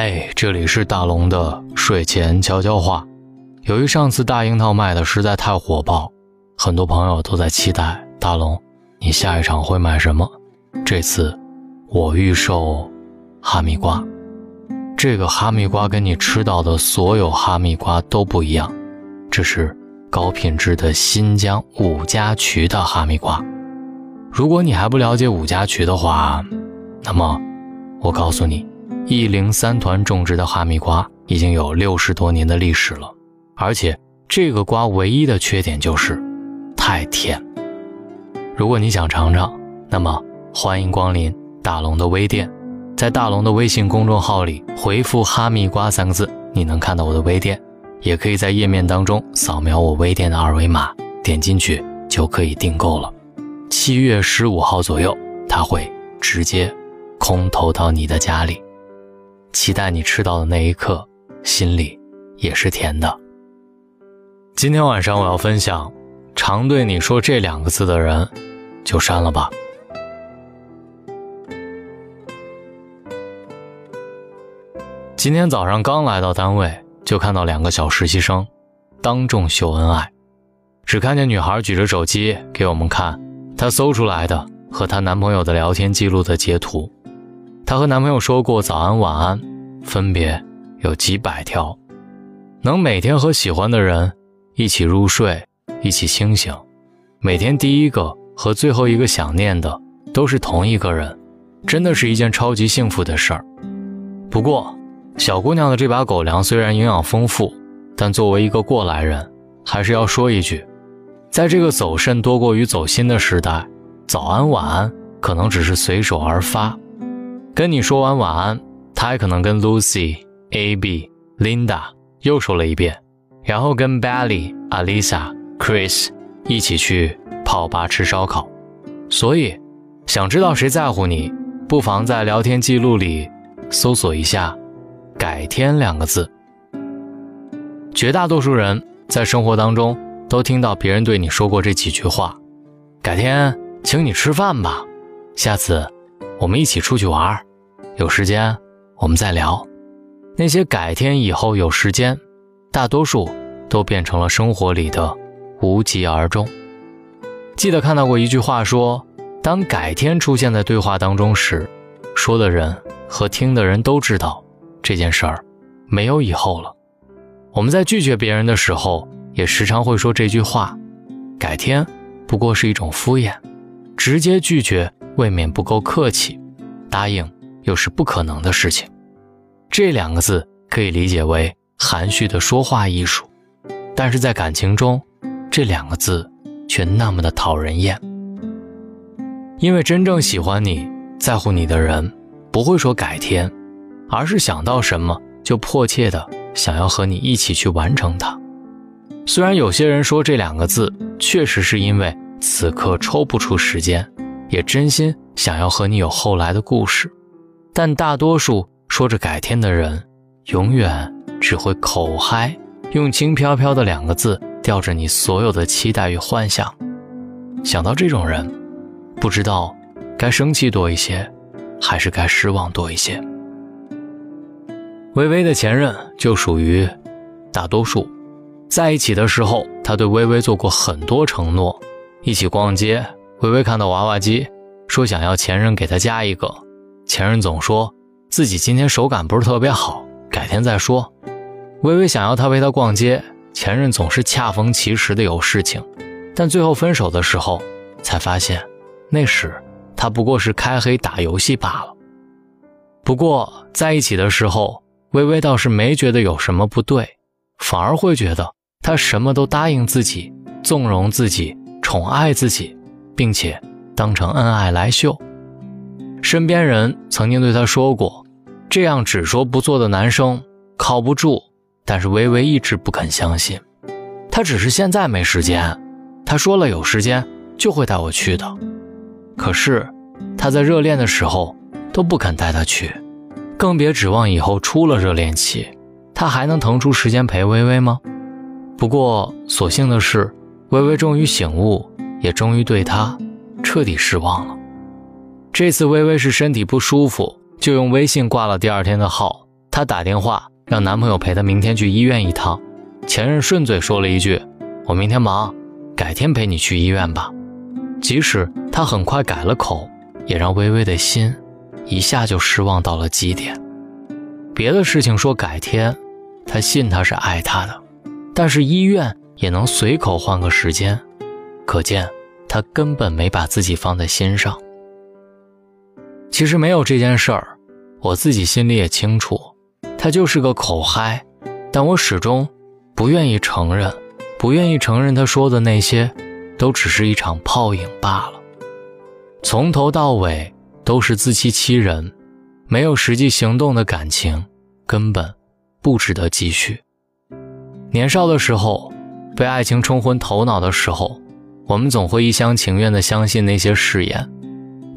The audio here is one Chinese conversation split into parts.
嘿，这里是大龙的睡前悄悄话。由于上次大樱桃卖的实在太火爆，很多朋友都在期待大龙，你下一场会卖什么？这次我预售哈密瓜。这个哈密瓜跟你吃到的所有哈密瓜都不一样，这是高品质的新疆五家渠的哈密瓜。如果你还不了解五家渠的话，那么我告诉你。一零三团种植的哈密瓜已经有六十多年的历史了，而且这个瓜唯一的缺点就是太甜。如果你想尝尝，那么欢迎光临大龙的微店，在大龙的微信公众号里回复“哈密瓜”三个字，你能看到我的微店，也可以在页面当中扫描我微店的二维码，点进去就可以订购了。七月十五号左右，它会直接空投到你的家里。期待你吃到的那一刻，心里也是甜的。今天晚上我要分享，常对你说这两个字的人，就删了吧。今天早上刚来到单位，就看到两个小实习生当众秀恩爱，只看见女孩举着手机给我们看她搜出来的和她男朋友的聊天记录的截图。她和男朋友说过早安晚安，分别有几百条，能每天和喜欢的人一起入睡，一起清醒，每天第一个和最后一个想念的都是同一个人，真的是一件超级幸福的事儿。不过，小姑娘的这把狗粮虽然营养丰富，但作为一个过来人，还是要说一句，在这个走肾多过于走心的时代，早安晚安可能只是随手而发。跟你说完晚安，他还可能跟 Lucy、Ab、Linda 又说了一遍，然后跟 Bally、Alisa、Chris 一起去泡吧吃烧烤。所以，想知道谁在乎你，不妨在聊天记录里搜索一下“改天”两个字。绝大多数人在生活当中都听到别人对你说过这几句话：“改天请你吃饭吧，下次我们一起出去玩。”有时间我们再聊，那些改天以后有时间，大多数都变成了生活里的无疾而终。记得看到过一句话说，当改天出现在对话当中时，说的人和听的人都知道这件事儿没有以后了。我们在拒绝别人的时候，也时常会说这句话：改天不过是一种敷衍，直接拒绝未免不够客气，答应。又是不可能的事情，这两个字可以理解为含蓄的说话艺术，但是在感情中，这两个字却那么的讨人厌。因为真正喜欢你在乎你的人，不会说改天，而是想到什么就迫切的想要和你一起去完成它。虽然有些人说这两个字确实是因为此刻抽不出时间，也真心想要和你有后来的故事。但大多数说着改天的人，永远只会口嗨，用轻飘飘的两个字吊着你所有的期待与幻想。想到这种人，不知道该生气多一些，还是该失望多一些。微微的前任就属于大多数，在一起的时候，他对微微做过很多承诺，一起逛街，微微看到娃娃机，说想要前任给他加一个。前任总说自己今天手感不是特别好，改天再说。微微想要他陪她逛街，前任总是恰逢其时的有事情，但最后分手的时候才发现，那时他不过是开黑打游戏罢了。不过在一起的时候，微微倒是没觉得有什么不对，反而会觉得他什么都答应自己，纵容自己，宠爱自己，并且当成恩爱来秀。身边人曾经对他说过：“这样只说不做的男生靠不住。”但是微微一直不肯相信，他只是现在没时间。他说了有时间就会带我去的，可是他在热恋的时候都不肯带他去，更别指望以后出了热恋期，他还能腾出时间陪微微吗？不过所幸的是，微微终于醒悟，也终于对他彻底失望了。这次微微是身体不舒服，就用微信挂了第二天的号。她打电话让男朋友陪她明天去医院一趟，前任顺嘴说了一句：“我明天忙，改天陪你去医院吧。”即使他很快改了口，也让微微的心一下就失望到了极点。别的事情说改天，他信他是爱他的，但是医院也能随口换个时间，可见他根本没把自己放在心上。其实没有这件事儿，我自己心里也清楚，他就是个口嗨，但我始终不愿意承认，不愿意承认他说的那些。都只是一场泡影罢了，从头到尾都是自欺欺人，没有实际行动的感情，根本不值得继续。年少的时候，被爱情冲昏头脑的时候，我们总会一厢情愿地相信那些誓言，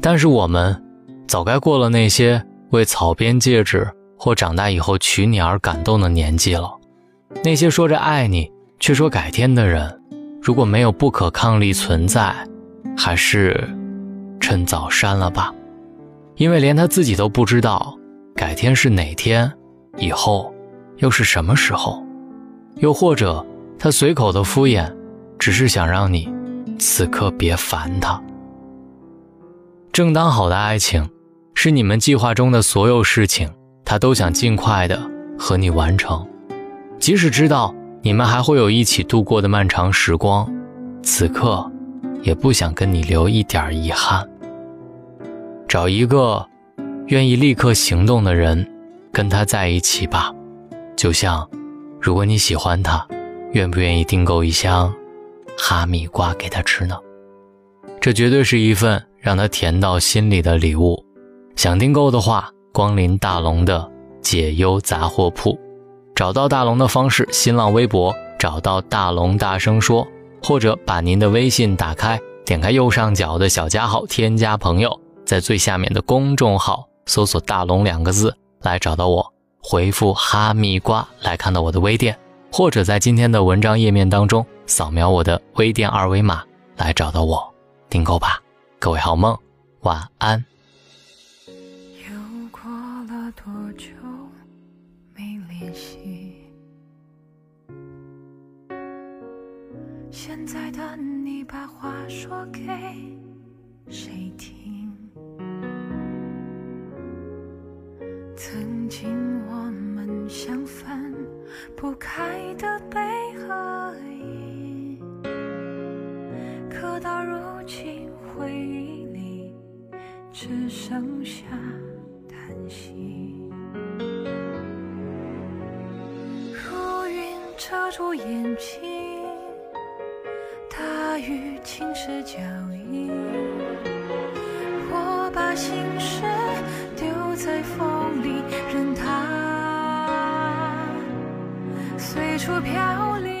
但是我们早该过了那些为草编戒指或长大以后娶你而感动的年纪了。那些说着爱你却说改天的人。如果没有不可抗力存在，还是趁早删了吧，因为连他自己都不知道改天是哪天，以后又是什么时候，又或者他随口的敷衍，只是想让你此刻别烦他。正当好的爱情，是你们计划中的所有事情，他都想尽快的和你完成，即使知道。你们还会有一起度过的漫长时光，此刻也不想跟你留一点遗憾。找一个愿意立刻行动的人，跟他在一起吧。就像，如果你喜欢他，愿不愿意订购一箱哈密瓜给他吃呢？这绝对是一份让他甜到心里的礼物。想订购的话，光临大龙的解忧杂货铺。找到大龙的方式：新浪微博找到大龙，大声说，或者把您的微信打开，点开右上角的小加号，添加朋友，在最下面的公众号搜索“大龙”两个字来找到我，回复“哈密瓜”来看到我的微店，或者在今天的文章页面当中扫描我的微店二维码来找到我订购吧。各位好梦，晚安。又过了多久没联系？现在的你把话说给谁听？只剩下叹息。如云遮住眼睛。大雨侵蚀脚印，我把心事丢在风里，任它随处飘零。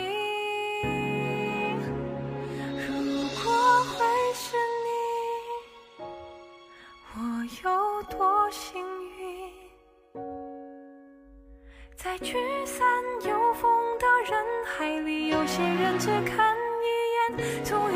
足